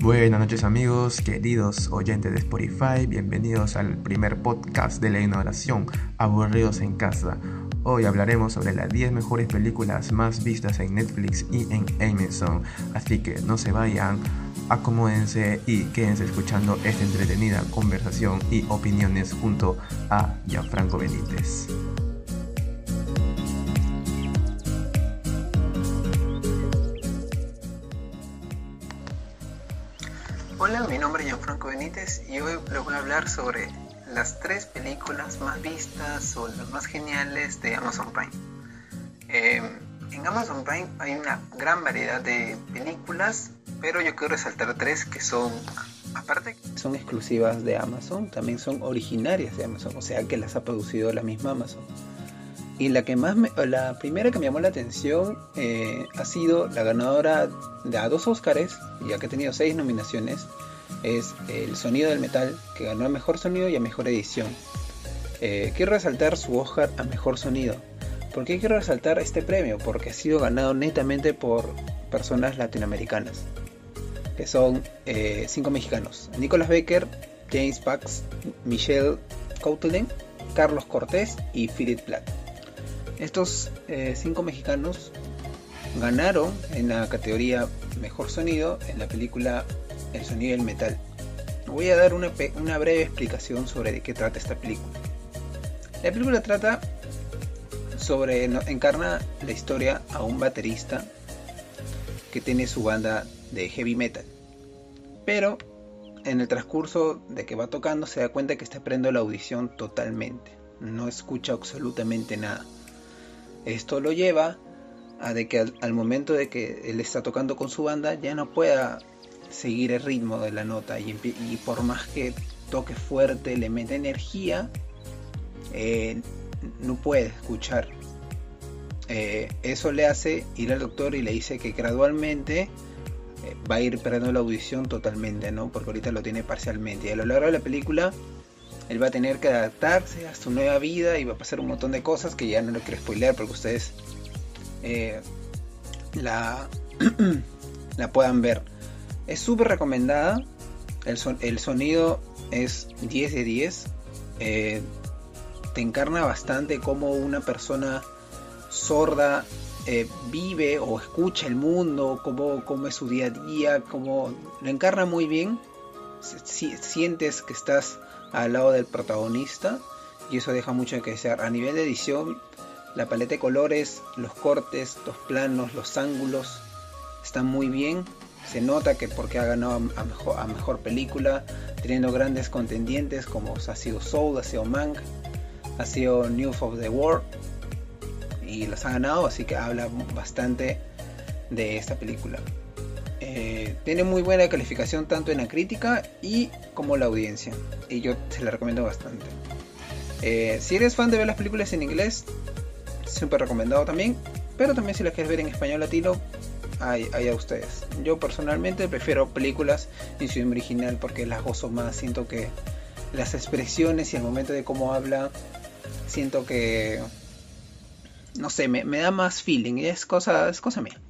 Buenas noches amigos, queridos oyentes de Spotify, bienvenidos al primer podcast de la innovación, Aburridos en Casa. Hoy hablaremos sobre las 10 mejores películas más vistas en Netflix y en Amazon, así que no se vayan, acomódense y quédense escuchando esta entretenida conversación y opiniones junto a Gianfranco Benítez. Benítez y hoy les voy a hablar sobre las tres películas más vistas o las más geniales de Amazon Prime. Eh, en Amazon Prime hay una gran variedad de películas, pero yo quiero resaltar tres que son, aparte, son exclusivas de Amazon, también son originarias de Amazon, o sea que las ha producido la misma Amazon. Y la que más la primera que me llamó la atención eh, ha sido la ganadora de a dos Oscars, ya que ha tenido seis nominaciones, es El Sonido del Metal, que ganó a Mejor Sonido y a Mejor Edición. Eh, quiero resaltar su Oscar a Mejor Sonido. ¿Por qué quiero resaltar este premio? Porque ha sido ganado netamente por personas latinoamericanas, que son eh, cinco mexicanos. Nicolas Becker, James Pax, Michelle Coutelen, Carlos Cortés y Philip Platt. Estos eh, cinco mexicanos ganaron en la categoría Mejor Sonido en la película El Sonido del Metal. Voy a dar una, breve explicación sobre de qué trata esta película. La película trata sobre, encarna la historia a un baterista que tiene su banda de heavy metal. Pero en el transcurso de que va tocando se da cuenta que está perdiendo la audición totalmente. No escucha absolutamente nada esto lo lleva a de que al, momento de que él está tocando con su banda ya no pueda seguir el ritmo de la nota y, por más que toque fuerte, le mete energía, eh, no puede escuchar. Eh, eso le hace ir al doctor y le dice que gradualmente eh, va a ir perdiendo la audición totalmente, ¿no? Porque ahorita lo tiene parcialmente. Y a lo largo de la película él va a tener que adaptarse a su nueva vida y va a pasar un montón de cosas que ya no le quiero spoilear porque ustedes la, la puedan ver. Es súper recomendada. El, el, sonido es 10 de 10. Eh, te encarna bastante como una persona sorda eh, vive o escucha el mundo, cómo, cómo, es su día a día, cómo lo encarna muy bien. sientes que estás al lado del protagonista y eso deja mucho que desear. A nivel de edición, la paleta de colores, los cortes, los planos, los ángulos están muy bien. Se nota que porque ha ganado a mejor, película, teniendo grandes contendientes como ha sido Soul, ha sido Mank, ha sido News of the World y los ha ganado, así que habla bastante de esta película. Eh, tiene muy buena calificación tanto en la crítica y como la audiencia. Y yo se la recomiendo bastante. Eh, si eres fan de ver las películas en inglés, súper recomendado también. Pero también si las quieres ver en español latino, hay, a ustedes. Yo personalmente prefiero películas en su original porque las gozo más. Siento que las expresiones y el momento de cómo habla, siento que... No sé, me, da más feeling. Es cosa, es cosa mía.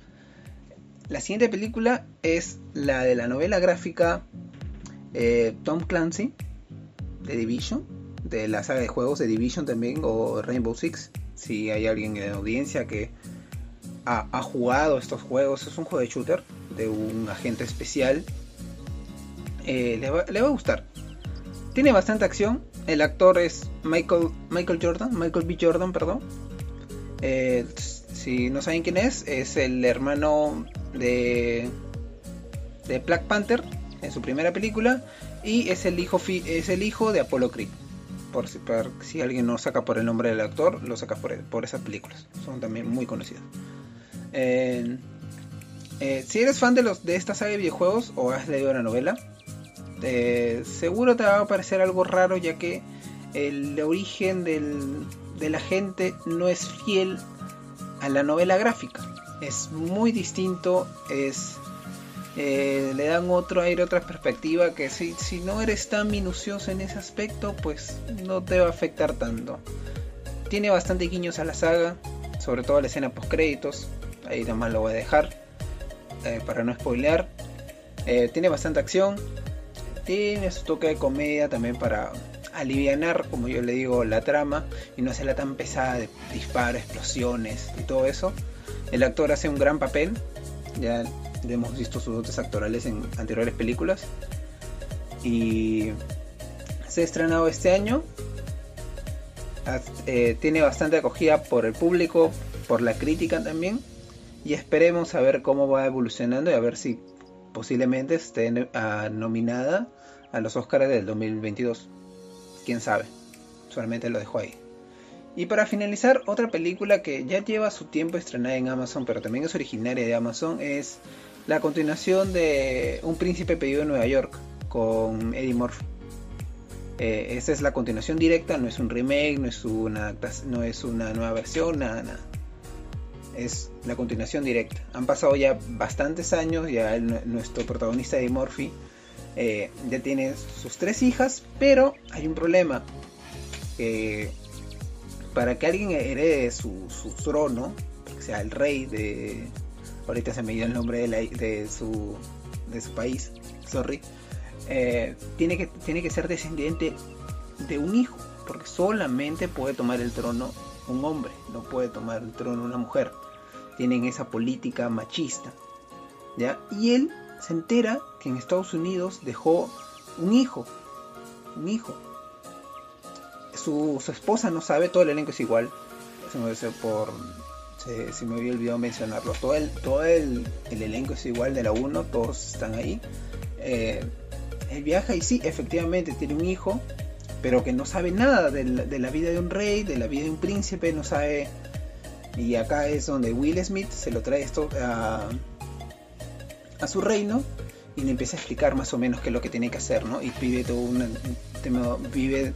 La siguiente película es la de la novela gráfica eh, Tom Clancy de Division, de la saga de juegos de Division también o Rainbow Six. Si hay alguien en audiencia que ha, jugado estos juegos, es un juego de shooter de un agente especial. Eh, le, va, a gustar. Tiene bastante acción. El actor es Michael, Michael Jordan, Michael B. Jordan, perdón. Eh, si no saben quién es, es el hermano de, de Black Panther en su primera película y es el hijo, es el hijo de Apollo Creed. Por si, alguien no saca por el nombre del actor, lo saca por, por esas películas. Son también muy conocidas. Eh, si eres fan de, los, de esta saga de videojuegos o has leído la novela, eh, seguro te va a parecer algo raro ya que el origen del, de la gente no es fiel a la novela gráfica es muy distinto, es eh, le dan otro aire, otra perspectiva que si, si no eres tan minucioso en ese aspecto, pues no te va a afectar tanto. Tiene bastante guiños a la saga, sobre todo a la escena post créditos, ahí nomás lo voy a dejar eh, para no spoilear. Eh, tiene bastante acción, tiene su toque de comedia también para alivianar, como yo le digo, la trama y no hacerla tan pesada de disparos, explosiones y todo eso. El actor hace un gran papel, ya hemos visto sus dotes actorales en anteriores películas. Y se ha estrenado este año. Eh, tiene bastante acogida por el público, por la crítica también. Y esperemos a ver cómo va evolucionando y a ver si posiblemente esté ah, nominada a los Oscars del 2022. Quién sabe. Solamente lo dejo ahí. Y para finalizar, otra película que ya lleva su tiempo estrenada en Amazon, pero también es originaria de Amazon, es la continuación de Un príncipe pedido en Nueva York con Eddie Murphy. Eh, esta es la continuación directa, no es un remake, no es una, no es una nueva versión, nada, nada. Es la continuación directa. Han pasado ya bastantes años, ya nuestro protagonista Eddie Murphy eh, ya tiene sus tres hijas, pero hay un problema. para que alguien herede su, trono, que sea el rey de... Ahorita se me dio el nombre de, su, de su país, sorry. Eh, tiene, que, tiene que ser descendiente de un hijo, porque solamente puede tomar el trono un hombre, no puede tomar el trono una mujer. Tienen esa política machista. ¿ya? Y él se entera que en Estados Unidos dejó un hijo. Un hijo. Su, esposa no sabe, todo el elenco es igual. Se me, por, había olvidado mencionarlo. Todo el, todo el, elenco es igual de la 1, todos están ahí. Eh, él viaja y sí, efectivamente tiene un hijo, pero que no sabe nada de la, de la, vida de un rey, de la vida de un príncipe, no sabe. Y acá es donde Will Smith se lo trae esto a, a su reino y le empieza a explicar más o menos qué es lo que tiene que hacer, ¿no? Y vive todo un, vive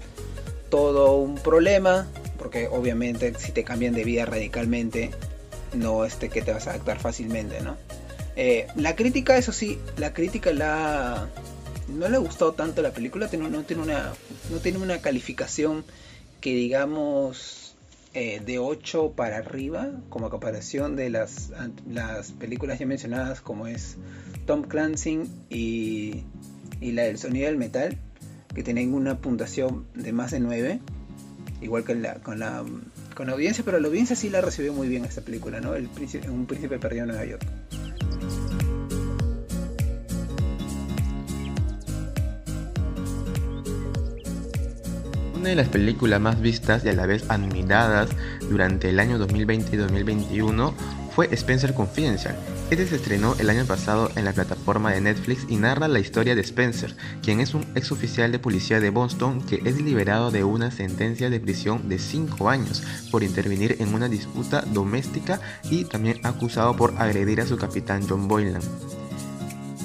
todo un problema, porque obviamente si te cambian de vida radicalmente, no este que te vas a adaptar fácilmente, ¿no? Eh, la crítica, eso sí, la crítica la no le ha gustado tanto la película, no tiene una, no tiene una calificación que digamos eh, de 8 para arriba, como comparación de las, las películas ya mencionadas, como es Tom Clancy y, y la del sonido del metal, que tienen una puntuación de más de 9, igual que con, la, con la audiencia, pero la audiencia sí la recibió muy bien esta película, ¿no? El príncipe, un príncipe perdido en Nueva York. Una de las películas más vistas y a la vez admiradas durante el año 2020 y 2021 fue Spencer Confidential. Este se estrenó el año pasado en la plataforma de Netflix y narra la historia de Spencer, quien es un ex oficial de policía de Boston que es liberado de una sentencia de prisión de 5 años por intervenir en una disputa doméstica y también acusado por agredir a su capitán John Boylan.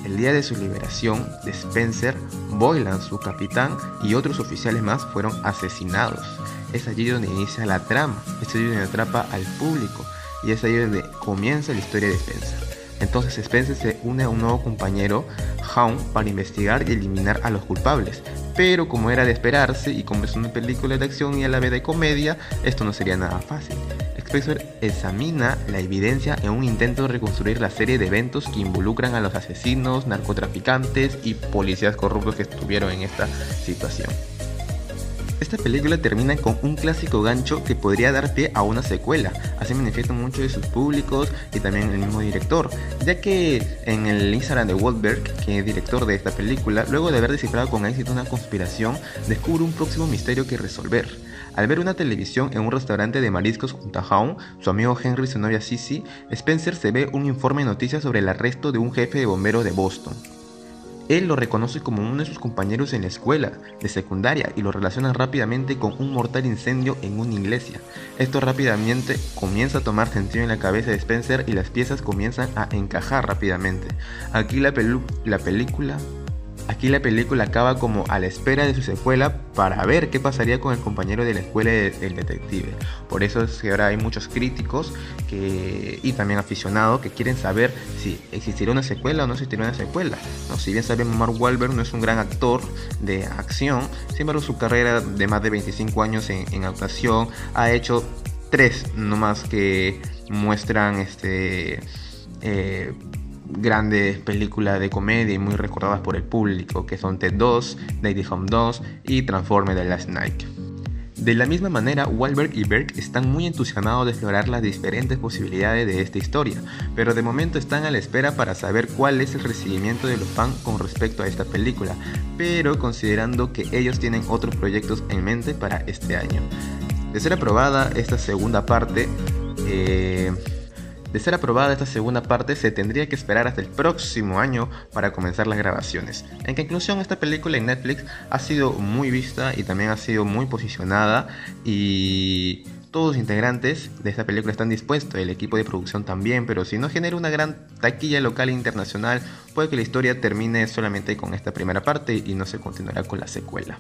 El día de su liberación Spencer, Boylan, su capitán, y otros oficiales más fueron asesinados. Es allí donde inicia la trama, es allí donde atrapa al público y es allí donde comienza la historia de Spencer. Entonces Spencer se une a un nuevo compañero, Hound, para investigar y eliminar a los culpables. Pero como era de esperarse y como es una película de acción y a la vez de comedia, esto no sería nada fácil. Spencer examina la evidencia en un intento de reconstruir la serie de eventos que involucran a los asesinos, narcotraficantes y policías corruptos que estuvieron en esta situación. Esta película termina con un clásico gancho que podría dar pie a una secuela, así manifiestan muchos de sus públicos y también el mismo director, ya que en el Instagram de Wahlberg, que es director de esta película, luego de haber descifrado con éxito una conspiración, descubre un próximo misterio que resolver. Al ver una televisión en un restaurante de mariscos junto a su amigo Henry y su novia Sissy, Spencer se ve un informe de noticias sobre el arresto de un jefe de bomberos de Boston. Él lo reconoce como uno de sus compañeros en la escuela de secundaria y lo relaciona rápidamente con un mortal incendio en una iglesia. Esto rápidamente comienza a tomar sentido en la cabeza de Spencer y las piezas comienzan a encajar rápidamente. Aquí la, la película Aquí la película acaba como a la espera de su secuela para ver qué pasaría con el compañero de la escuela del detective. Por eso es que ahora hay muchos críticos que, y también aficionados que quieren saber si existirá una secuela o no existirá una secuela. ¿no? Si bien sabemos Mark Wahlberg no es un gran actor de acción, sin embargo su carrera de más de 25 años en, actuación ha hecho tres nomás que muestran este... Eh, grandes películas de comedia muy recordadas por el público, que son Ted 2, Lady Home 2 y Transforme The Last Night. De la misma manera, Wahlberg y Berg están muy entusiasmados de explorar las diferentes posibilidades de esta historia, pero de momento están a la espera para saber cuál es el recibimiento de los fans con respecto a esta película, pero considerando que ellos tienen otros proyectos en mente para este año. De ser aprobada esta segunda parte, eh, de ser aprobada esta segunda parte, se tendría que esperar hasta el próximo año para comenzar las grabaciones. En conclusión, esta película en Netflix ha sido muy vista y también ha sido muy posicionada y todos los integrantes de esta película están dispuestos, el equipo de producción también, pero si no genera una gran taquilla local e internacional, puede que la historia termine solamente con esta primera parte y no se continuará con la secuela.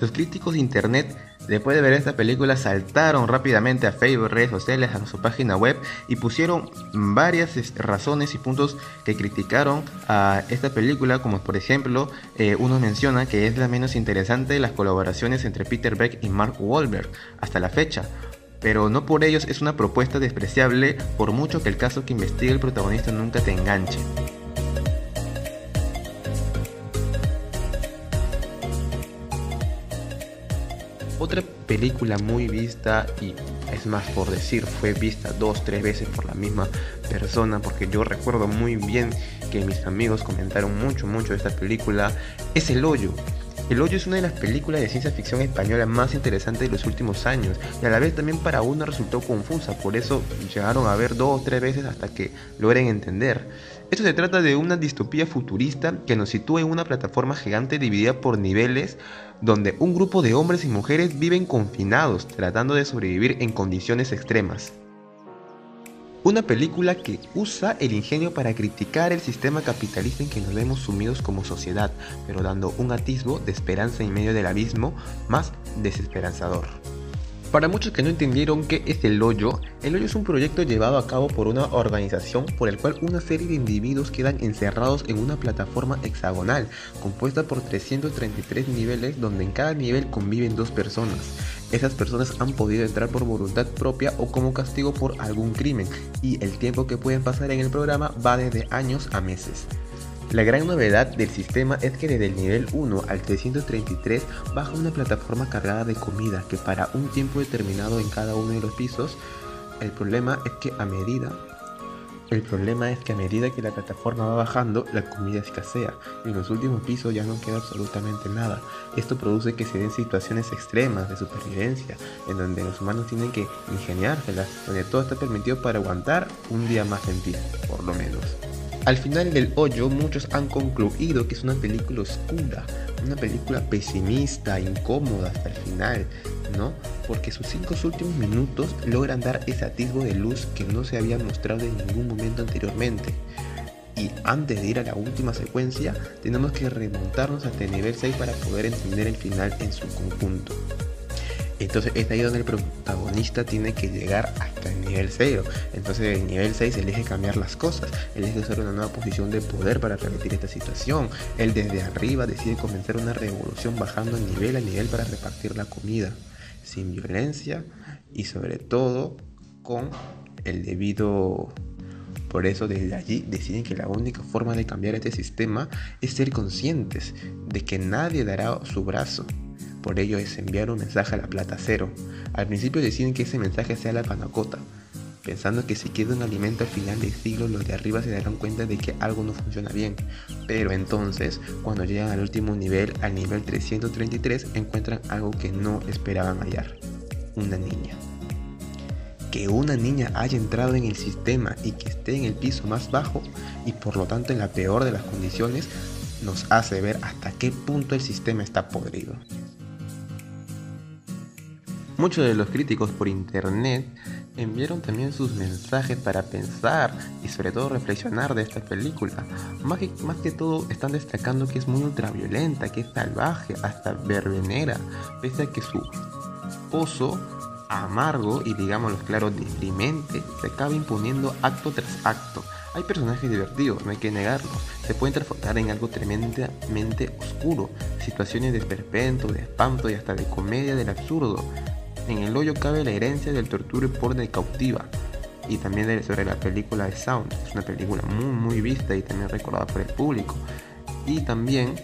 Los críticos de internet Después de ver esta película saltaron rápidamente a Facebook, redes sociales, a su página web y pusieron varias razones y puntos que criticaron a esta película, como por ejemplo eh, uno menciona que es la menos interesante de las colaboraciones entre Peter Beck y Mark Wahlberg hasta la fecha. Pero no por ellos es una propuesta despreciable por mucho que el caso que investiga el protagonista nunca te enganche. Otra película muy vista y es más por decir, fue vista dos, tres veces por la misma persona porque yo recuerdo muy bien que mis amigos comentaron mucho, mucho de esta película, es El Hoyo. El Hoyo es una de las películas de ciencia ficción española más interesantes de los últimos años y a la vez también para uno resultó confusa, por eso llegaron a ver dos o tres veces hasta que logren entender. Esto se trata de una distopía futurista que nos sitúa en una plataforma gigante dividida por niveles donde un grupo de hombres y mujeres viven confinados tratando de sobrevivir en condiciones extremas. Una película que usa el ingenio para criticar el sistema capitalista en que nos vemos sumidos como sociedad, pero dando un atisbo de esperanza en medio del abismo más desesperanzador. Para muchos que no entendieron qué es el hoyo, el hoyo es un proyecto llevado a cabo por una organización por el cual una serie de individuos quedan encerrados en una plataforma hexagonal compuesta por 333 niveles donde en cada nivel conviven dos personas. Esas personas han podido entrar por voluntad propia o como castigo por algún crimen y el tiempo que pueden pasar en el programa va desde años a meses. La gran novedad del sistema es que desde el nivel 1 al 333 baja una plataforma cargada de comida que para un tiempo determinado en cada uno de los pisos. El problema es que a medida el problema es que a medida que la plataforma va bajando, la comida escasea. En los últimos pisos ya no queda absolutamente nada. Esto produce que se den situaciones extremas de supervivencia, en donde los humanos tienen que ingeniárselas, donde todo está permitido para aguantar un día más en pie, por lo menos. Al final del hoyo muchos han concluido que es una película oscura, una película pesimista, incómoda hasta el final, ¿no? Porque sus cinco últimos minutos logran dar ese atisbo de luz que no se había mostrado en ningún momento anteriormente. Y antes de ir a la última secuencia, tenemos que remontarnos hasta el nivel 6 para poder entender el final en su conjunto. Entonces es ahí donde el protagonista tiene que llegar hasta el nivel 0. Entonces el nivel 6 elige cambiar las cosas, elige usar una nueva posición de poder para revertir esta situación. Él desde arriba decide comenzar una revolución bajando nivel a nivel para repartir la comida, sin violencia y sobre todo con el debido... Por eso desde allí deciden que la única forma de cambiar este sistema es ser conscientes de que nadie dará su brazo por ello es enviar un mensaje a la plata cero. Al principio deciden que ese mensaje sea la panacota, pensando que si queda un alimento al final del siglo los de arriba se darán cuenta de que algo no funciona bien. Pero entonces, cuando llegan al último nivel, al nivel 333, encuentran algo que no esperaban hallar. Una niña. Que una niña haya entrado en el sistema y que esté en el piso más bajo y por lo tanto en la peor de las condiciones, nos hace ver hasta qué punto el sistema está podrido. Muchos de los críticos por internet enviaron también sus mensajes para pensar y sobre todo reflexionar de esta película. Más que, más que todo están destacando que es muy ultraviolenta, que es salvaje, hasta verbenera, pese a que su pozo amargo y digámoslo claro, deprimente, se acaba imponiendo acto tras acto. Hay personajes divertidos, no hay que negarlo. Se pueden transformar en algo tremendamente oscuro, situaciones de esperpento, de espanto y hasta de comedia del absurdo. En el hoyo cabe la herencia del tortura y porno de cautiva. y también sobre la película de Sound, es una película muy muy vista y también recordada por el público. Y también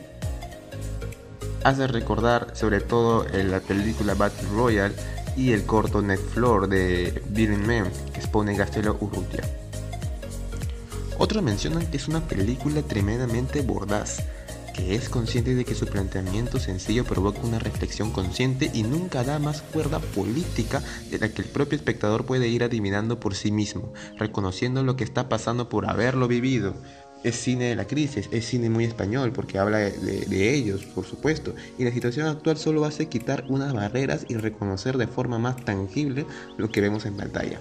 hace recordar sobre todo en la película Battle Royale y el corto Net Floor de Bill Man, que expone Gastelo Urrutia. Otros mencionan que es una película tremendamente bordaz, que es consciente de que su planteamiento sencillo provoca una reflexión consciente y nunca da más cuerda política de la que el propio espectador puede ir adivinando por sí mismo, reconociendo lo que está pasando por haberlo vivido. Es cine de la crisis, es cine muy español porque habla de, de ellos, por supuesto, y la situación actual solo hace quitar unas barreras y reconocer de forma más tangible lo que vemos en pantalla.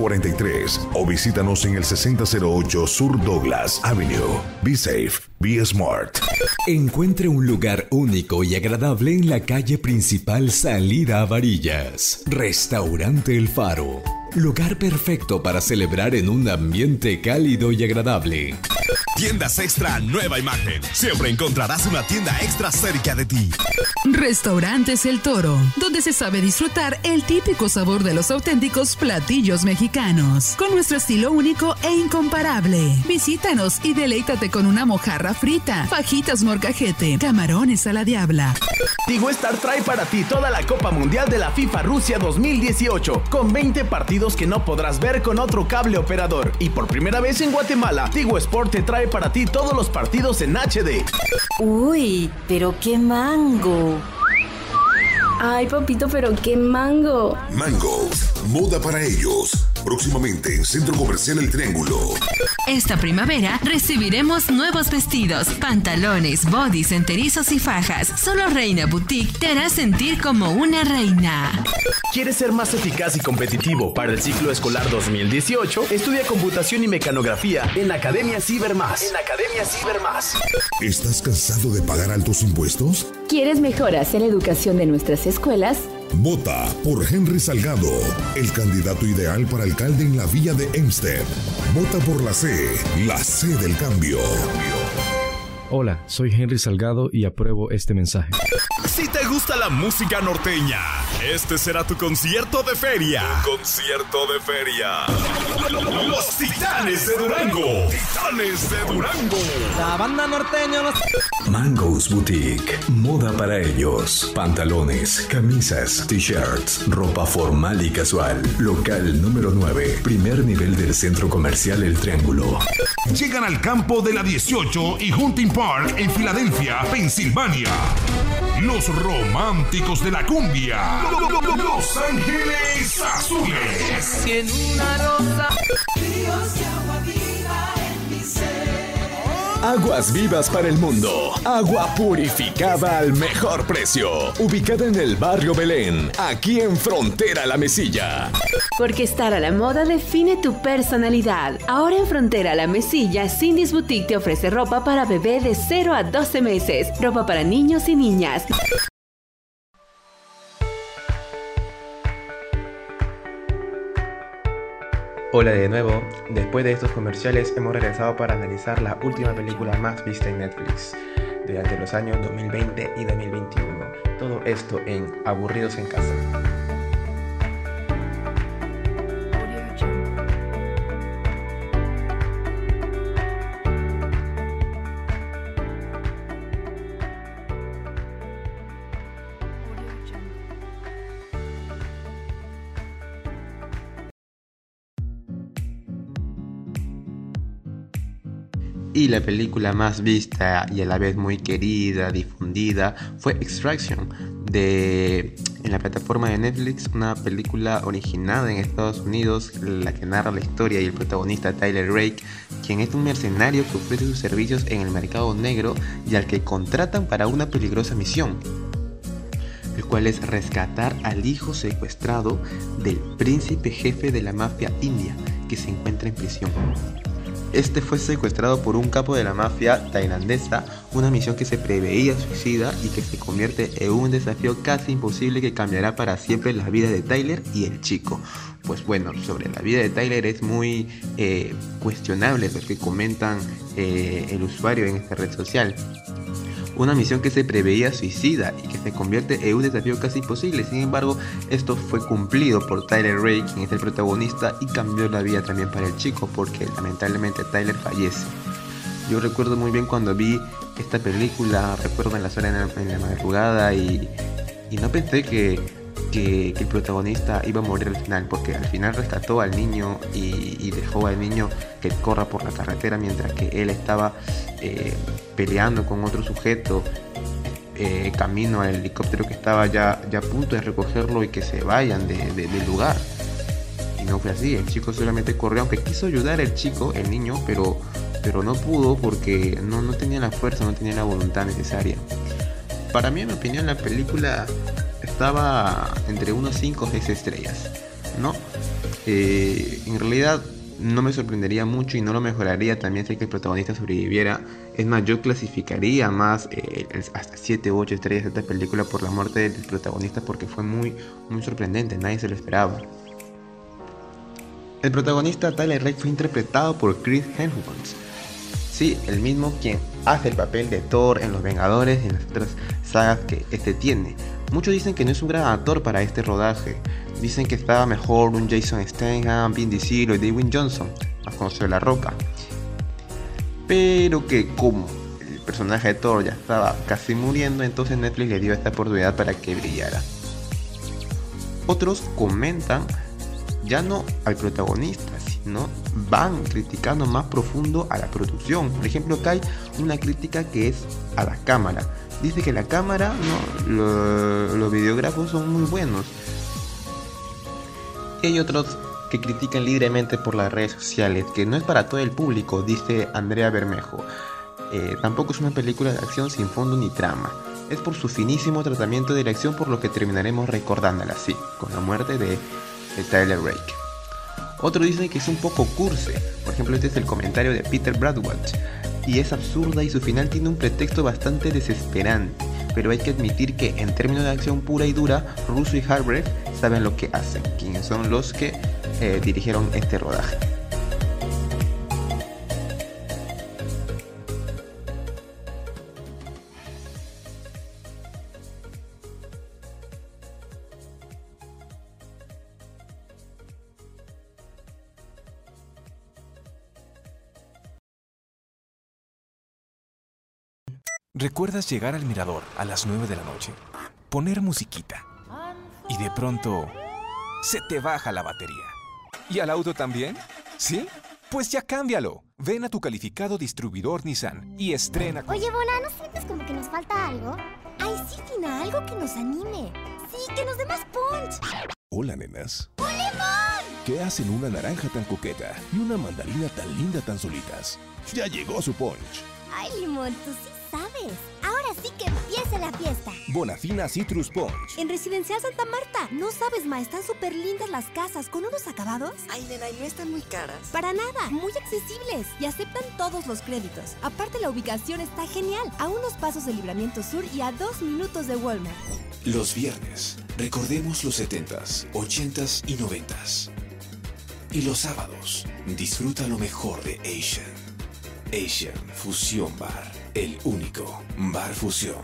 1343 o visítanos en el 6008 Sur Douglas Avenue. Be safe, be smart. Encuentre un lugar único y agradable en la calle principal Salida a Varillas. Restaurante El Faro. Lugar perfecto para celebrar en un ambiente cálido y agradable. Tiendas Extra Nueva Imagen. Siempre encontrarás una tienda extra cerca de ti. Restaurantes El Toro, donde se sabe disfrutar el típico sabor de los auténticos platillos mexicanos, con nuestro estilo único e incomparable. Visítanos y deleítate con una mojarra frita, fajitas morcajete, camarones a la diabla. Tigo Star trae para ti toda la Copa Mundial de la FIFA Rusia 2018, con 20 partidos que no podrás ver con otro cable operador. Y por primera vez en Guatemala, Tigo Sport te trae para ti todos los partidos en HD. Uy, pero qué mango. Ay, papito, pero qué mango. Mango, moda para ellos. Próximamente en Centro Comercial El Triángulo. Esta primavera recibiremos nuevos vestidos, pantalones, bodys, enterizos y fajas. Solo Reina Boutique te hará sentir como una reina. ¿Quieres ser más eficaz y competitivo para el ciclo escolar 2018? Estudia computación y mecanografía en la Academia Cibermás. En la Academia Cibermás. ¿Estás cansado de pagar altos impuestos? ¿Quieres mejoras en la educación de nuestras escuelas? Vota por Henry Salgado, el candidato ideal para alcalde en la villa de Hempstead. Vota por la C, la C del cambio. Hola, soy Henry Salgado y apruebo este mensaje. Si te gusta la música norteña, este será tu concierto de feria. concierto de feria. Los Titanes de Durango. Titanes de Durango. La banda norteña los... Mango's Boutique. Moda para ellos. Pantalones, camisas, t-shirts, ropa formal y casual. Local número 9. Primer nivel del centro comercial El Triángulo. Llegan al campo de la 18 y Hunting Park en Filadelfia, Pensilvania. Los románticos de la cumbia. Los Ángeles Azules. En una rosa. Aguas vivas para el mundo. Agua purificada al mejor precio. Ubicada en el barrio Belén, aquí en Frontera La Mesilla. Porque estar a la moda define tu personalidad. Ahora en Frontera La Mesilla, Cindy's Boutique te ofrece ropa para bebé de 0 a 12 meses, ropa para niños y niñas. Hola de nuevo, después de estos comerciales hemos regresado para analizar la última película más vista en Netflix durante los años 2020 y 2021. Todo esto en Aburridos en Casa. La película más vista y a la vez muy querida, difundida, fue Extraction, de, en la plataforma de Netflix, una película originada en Estados Unidos, la que narra la historia y el protagonista Tyler Rake, quien es un mercenario que ofrece sus servicios en el mercado negro y al que contratan para una peligrosa misión, el cual es rescatar al hijo secuestrado del príncipe jefe de la mafia india que se encuentra en prisión. Este fue secuestrado por un capo de la mafia tailandesa, una misión que se preveía suicida y que se convierte en un desafío casi imposible que cambiará para siempre la vida de Tyler y el chico. Pues bueno, sobre la vida de Tyler es muy eh, cuestionable lo que comentan eh, el usuario en esta red social una misión que se preveía suicida y que se convierte en un desafío casi imposible. Sin embargo, esto fue cumplido por Tyler Ray, quien es el protagonista, y cambió la vida también para el chico, porque lamentablemente Tyler fallece. Yo recuerdo muy bien cuando vi esta película, recuerdo en la zona en la, madrugada y no pensé que que, el protagonista iba a morir al final, porque al final rescató al niño y, dejó al niño que corra por la carretera mientras que él estaba eh, peleando con otro sujeto eh, camino al helicóptero que estaba ya, ya a punto de recogerlo y que se vayan del lugar. Y no fue así, el chico solamente corrió, aunque quiso ayudar al chico, el niño, pero, pero no pudo porque no, no tenía la fuerza, no tenía la voluntad necesaria. Para mí, en mi opinión, la película estaba entre unos 5 o 6 estrellas, ¿no? Eh, en realidad no me sorprendería mucho y no lo mejoraría también si que el protagonista sobreviviera. Es más, yo clasificaría más eh, hasta 7 u 8 estrellas esta película por la muerte del protagonista porque fue muy, muy sorprendente, nadie se lo esperaba. El protagonista Tyler Rake fue interpretado por Chris Hemsworth. Sí, el mismo quien hace el papel de Thor en Los Vengadores y en las otras sagas que este tiene. Muchos dicen que no es un gran actor para este rodaje. Dicen que estaba mejor un Jason Statham, Vin Diesel o Dwayne Johnson, más conocido de La Roca. Pero que como el personaje de Thor ya estaba casi muriendo, entonces Netflix le dio esta oportunidad para que brillara. Otros comentan ya no al protagonista, sino van criticando más profundo a la producción. Por ejemplo, acá hay una crítica que es a la cámara dice que la cámara, no, los videógrafos son muy buenos. Y hay otros que critican libremente por las redes sociales, que no es para todo el público, dice Andrea Bermejo. Eh, tampoco es una película de acción sin fondo ni trama. Es por su finísimo tratamiento de dirección por lo que terminaremos recordándola así, con la muerte de, de Tyler Rake. Otro dice que es un poco curse, por ejemplo este es el comentario de Peter Bradwatch y es absurda y su final tiene un pretexto bastante desesperante. Pero hay que admitir que en términos de acción pura y dura, Russo y Harbreth saben lo que hacen, quienes son los que eh, dirigieron este rodaje. ¿Recuerdas llegar al mirador a las 9 de la noche? Poner musiquita. Y de pronto se te baja la batería. ¿Y al auto también? ¿Sí? Pues ya cámbialo. Ven a tu calificado distribuidor Nissan y estrena con... Oye, Bona, ¿no sientes como que nos falta algo? Ay, sí, Tina, algo que nos anime. Sí, que nos dé más punch. Hola, nenas. ¡Un limón! ¿Qué hacen una naranja tan coqueta y una mandarina tan linda tan solitas? Ya llegó su punch. Ay, limón, tú sí sabes. Ahora sí que empieza la fiesta. Bonafina Citrus Punch. En Residencial Santa Marta. No sabes, ma, están súper lindas las casas con unos acabados. Ay, nena, y no están muy caras. Para nada, muy accesibles y aceptan todos los créditos. Aparte, la ubicación está genial. A unos pasos del Libramiento Sur y a dos minutos de Walmart. Los viernes, recordemos los 70s, 80s y 90s. Y los sábados, disfruta lo mejor de Asian. Asian Fusión Bar. El único Bar Fusión.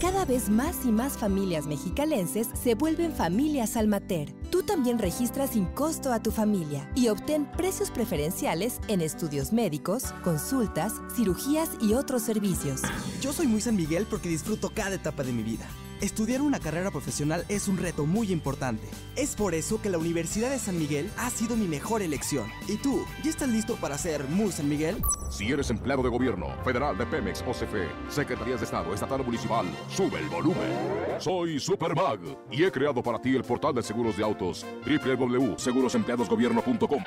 Cada vez más y más familias mexicalenses se vuelven familias Almater. Tú también registras sin costo a tu familia y obtén precios preferenciales en estudios médicos, consultas, cirugías y otros servicios. Yo soy muy San Miguel porque disfruto cada etapa de mi vida. Estudiar una carrera profesional es un reto muy importante. Es por eso que la Universidad de San Miguel ha sido mi mejor elección. ¿Y tú, ya estás listo para ser muy San Miguel? Si eres empleado de gobierno, federal de Pemex o Secretarías de Estado, Estatal o Municipal, sube el volumen. Soy Superbag y he creado para ti el portal de seguros de autos www.segurosempleadosgobierno.com.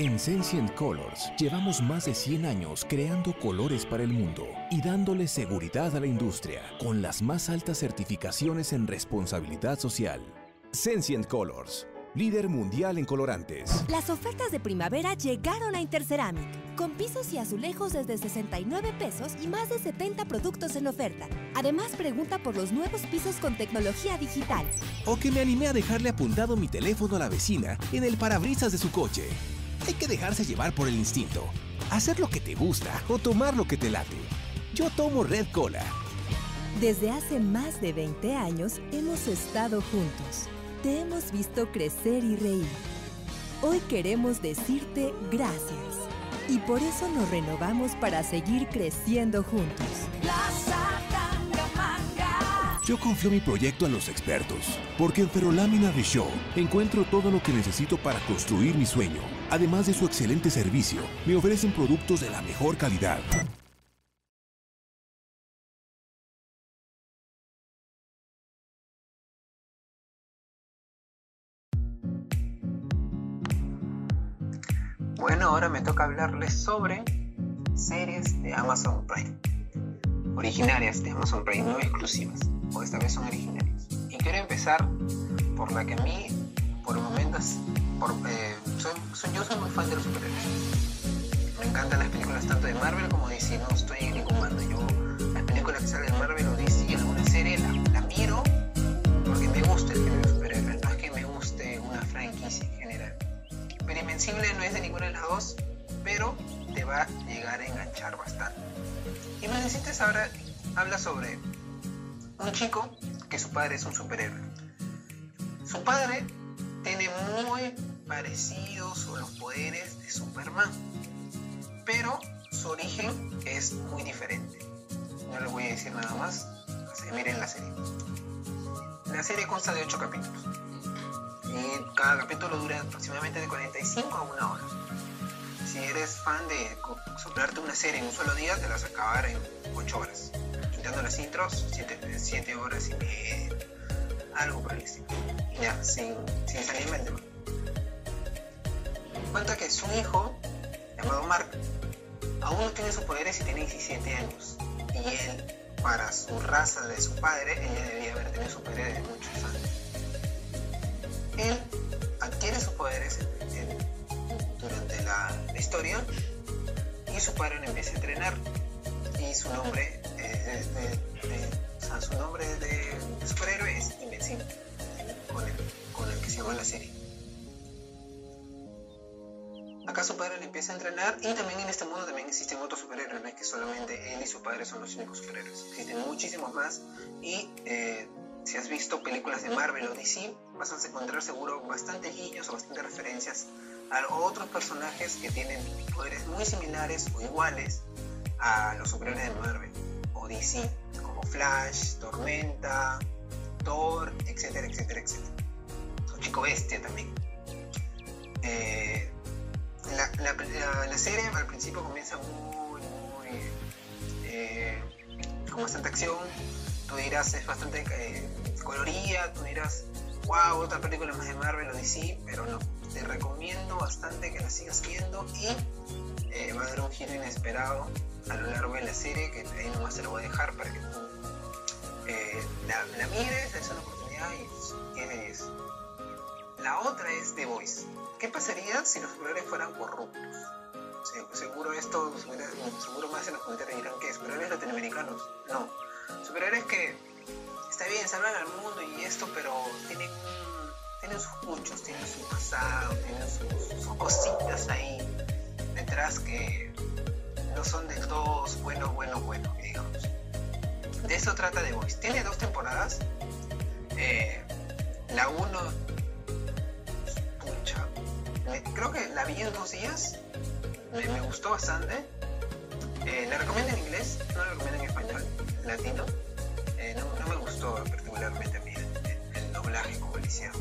En Sensient Colors llevamos más de 100 años creando colores para el mundo y dándole seguridad a la industria con las más altas certificaciones en responsabilidad social. Sensient Colors, líder mundial en colorantes. Las ofertas de primavera llegaron a Interceramic, con pisos y azulejos desde 69 pesos y más de 70 productos en oferta. Además, pregunta por los nuevos pisos con tecnología digital. O que me animé a dejarle apuntado mi teléfono a la vecina en el parabrisas de su coche. Hay que dejarse llevar por el instinto, hacer lo que te gusta o tomar lo que te late. Yo tomo Red Cola. Desde hace más de 20 años hemos estado juntos. Te hemos visto crecer y reír. Hoy queremos decirte gracias. Y por eso nos renovamos para seguir creciendo juntos. Yo confío mi proyecto a los expertos, porque en Ferrolámina de Show encuentro todo lo que necesito para construir mi sueño. Además de su excelente servicio, me ofrecen productos de la mejor calidad. Bueno, ahora me toca hablarles sobre series de Amazon Prime. Originarias de Amazon Prime, no exclusivas. O esta vez son originarias. Y quiero empezar por la que a mí, por momentos, por, eh, yo soy muy fan de los superhéroes. Me encantan las películas tanto de Marvel como DC. No estoy en ningún bando. Yo, las películas que salen de Marvel o DC, alguna serie, la, la miro porque me gusta el género de superhéroes. No es que me guste una franquicia en general. Pero Invencible no es de ninguna de las dos, pero te va a llegar a enganchar bastante. Y me necesitas ahora habla sobre un chico que su padre es un superhéroe. Su padre tiene muy parecidos los poderes de Superman, pero su origen es muy diferente. No les voy a decir nada más, así que miren la serie. La serie consta de 8 capítulos. Y cada capítulo dura aproximadamente de 45 a una hora. Si eres fan de soplarte una serie en un solo día, te la vas a acabar en 8 horas. Quitando las intros, 7, horas y media. Algo. Y ya, sin, sin salirme del tema. Cuenta que su hijo, llamado Mark, aún no tiene sus poderes y tiene 17 años. Y él, para su raza de su padre, ella debía haber tenido sus poderes de muchos años. Él adquiere sus poderes durante la, historia y su padre lo empieza a entrenar. Y su nombre, eh, de, su nombre de superhéroe es Invencible, con el, con el que se llama la serie. Acá su padre le empieza a entrenar y también en este mundo también existen otros superhéroes, no es que solamente él y su padre son los únicos superhéroes, existen muchísimos más y eh, si has visto películas de Marvel o DC vas a encontrar seguro bastantes guiños o bastantes referencias a otros personajes que tienen poderes muy similares o iguales a los superhéroes de Marvel o DC, como Flash, Tormenta, Thor, etcétera, etcétera, etcétera. O Chico Bestia también. Eh, la, la- serie al principio comienza muy, muy. eh, con bastante acción. Tú dirás, es bastante eh, colorida. Tú dirás, wow, otra película más de Marvel o DC, pero no. Te recomiendo bastante que la sigas viendo y eh, va a dar un giro inesperado a lo largo de la serie que ahí nomás te lo voy a dejar para que tú eh, la, mires, des una oportunidad y 10 de 10. La otra es The Voice. ¿Qué pasaría si los superhéroes fueran corruptos? Se- seguro esto, seguro más en los comentarios dirán que superhéroes latinoamericanos. No. Superhéroes que está bien, salvan al mundo y esto, pero tienen, tienen sus muchos, tienen su pasado, tienen sus, cositas ahí detrás que no son del todo buenos, buenos, buenos, digamos. De eso trata The Voice. Tiene dos temporadas. Eh, la uno, pucha, me- creo que la vi en dos días. Me, me gustó bastante. Eh, la recomiendo en inglés, no la recomiendo en español, latino. Eh, no, no me gustó particularmente a mí el, doblaje como le hicieron.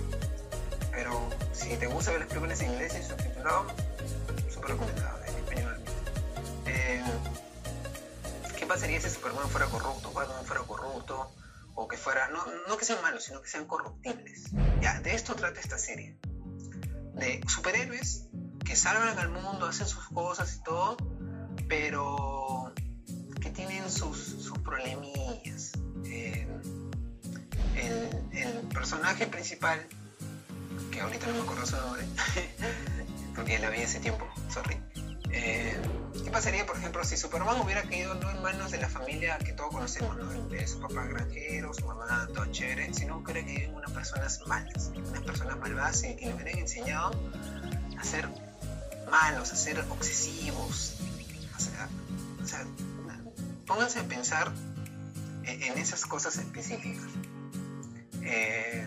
Pero si te gusta ver las películas en inglés y subtitulado, súper recomendado en español. Eh, ¿Qué pasaría si Superman fuera corrupto, Batman fuera corrupto? O que fuera, no, no que sean malos, sino que sean corruptibles. Ya, de esto trata esta serie. De superhéroes que salvan al mundo, hacen sus cosas y todo, pero que tienen sus, sus problemillas. El, el, personaje principal, que ahorita no me acuerdo su nombre, porque la vi hace tiempo, sorry. Eh, ¿Qué pasaría, por ejemplo, si Superman hubiera caído no en manos de la familia que todos conocemos, ¿no? de su papá granjero, su mamá, todo chévere, sino que hubiera caído en unas personas malas, unas personas malvadas y le hubieran enseñado a ser malos, a ser obsesivos. O sea, pónganse a pensar en, esas cosas específicas. Eh,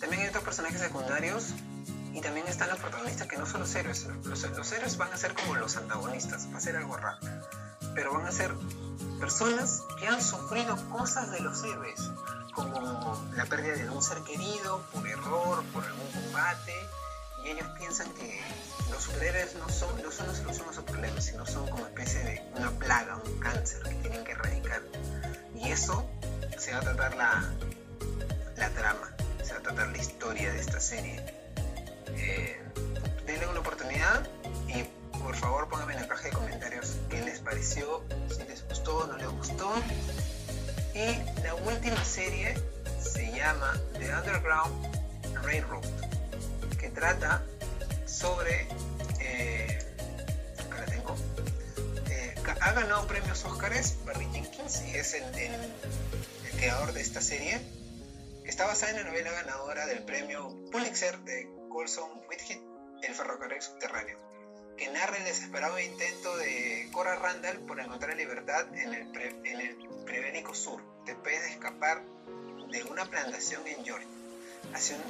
también hay otros personajes secundarios y también están los protagonistas que no son los héroes. Los, héroes van a ser como los antagonistas, va a ser algo raro. Pero van a ser personas que han sufrido cosas de los héroes, como la pérdida de un ser querido, por error, por algún combate, y ellos piensan que los superhéroes no son, no son la solución a sus problemas, sino son como especie de una plaga, un cáncer que tienen que erradicar. Y eso se va a tratar la, la trama, se va a tratar la historia de esta serie. Llama The Underground Railroad trata sobre. Eh, acá tengo. Eh, ha ganado premios Oscars Barry Jenkins y es el, el, creador de esta serie. Está basada en la novela ganadora del premio Pulitzer de Colson Whitehead, El ferrocarril subterráneo, que narra el desesperado intento de Cora Randall por encontrar libertad en el, el prebélico sur, después de escapar de una plantación en Georgia hacia un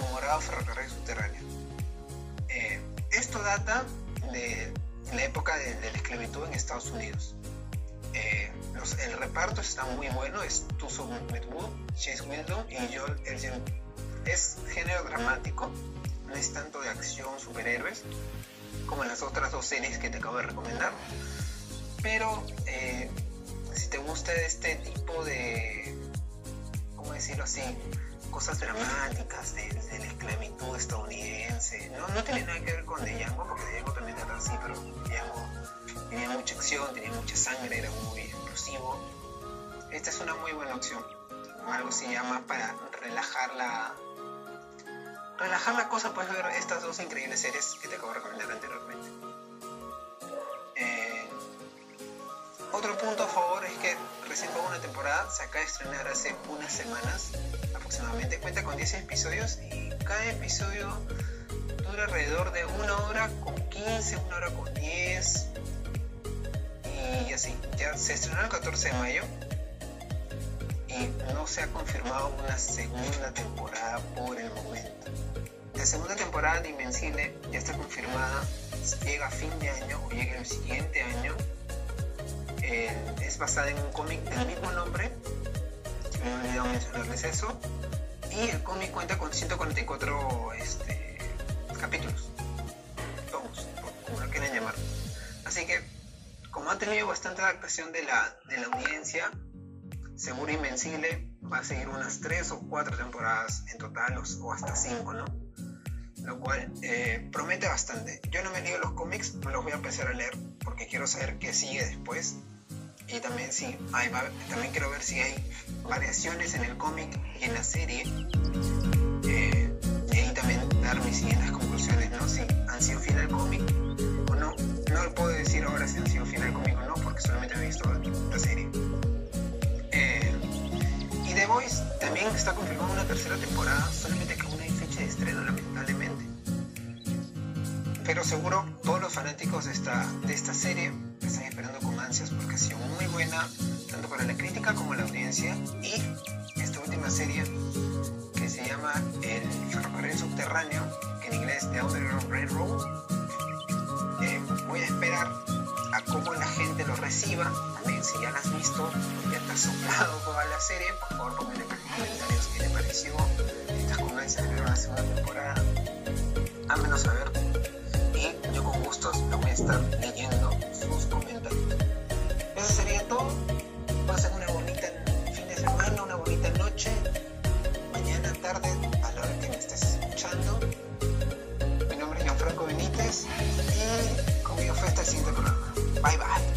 rumorado ferrocarril subterráneo. Eh, esto data de la época de, la esclavitud en Estados Unidos. Eh, el reparto está muy bueno, es Tuso Medwood, Chase Wildon y Joel Elgin. Es género dramático, no es tanto de acción, superhéroes, como en las otras dos series que te acabo de recomendar. Pero eh, si te gusta este tipo de, ¿cómo decirlo así? cosas dramáticas de, la esclavitud estadounidense. No, tiene nada que ver con Django, porque Django también era así, pero Django tenía mucha acción, tenía mucha sangre, era muy explosivo. Esta es una muy buena opción. Algo se llama para relajar la, relajar la cosa, puedes ver estas dos increíbles series que te acabo de recomendar anteriormente. Otro punto a favor es que recién fue una temporada, se acaba de estrenar hace unas semanas aproximadamente, cuenta con 10 episodios y cada episodio dura alrededor de una hora con 15, una hora con 10 y así. Ya se estrenó el 14 de mayo y no se ha confirmado una segunda temporada por el momento. La segunda temporada de Invencible ya está confirmada, llega a fin de año o llega el siguiente año es basada en un cómic del mismo nombre, me he olvidado mencionarles eso, y el cómic cuenta con 144 este, capítulos, tomos, como lo quieran llamar. Así que, como ha tenido bastante adaptación de la, de la audiencia, Seguro Invencible va a seguir unas 3 o 4 temporadas en total, o, hasta 5, ¿no? Lo cual eh, promete bastante. Yo no me leído los cómics, me los voy a empezar a leer porque quiero saber qué sigue después y también sí, hay, también quiero ver si hay variaciones en el cómic y en la serie. Eh, y ahí también dar mis siguientes conclusiones, ¿no? Si han sido fiel al cómic o no. No puedo decir ahora si han sido fiel al cómic o no, porque solamente he visto la serie. Eh, y The Voice también está confirmando una tercera temporada, solamente que aún hay fecha de estreno, lamentablemente. Pero seguro todos los fanáticos de esta, de esta serie están esperando con ansias porque ha sido muy buena, tanto para la crítica como la audiencia. Y esta última serie, que se llama El ferrocarril subterráneo, que en inglés es The Underground Railroad, eh, voy a esperar a cómo la gente lo reciba. También si ya la has visto, ya te has soplado toda la serie, por favor ponme en los comentarios qué te pareció. Estás convencido de ver una segunda temporada, házmelo saber justos. Aún están leyendo sus comentarios. Eso sería todo. Pasen una bonita fin de semana, una bonita noche. Mañana, tarde, a la hora que me estés escuchando. Mi nombre es Gianfranco Benítez y conmigo fue hasta el siguiente programa. Bye bye.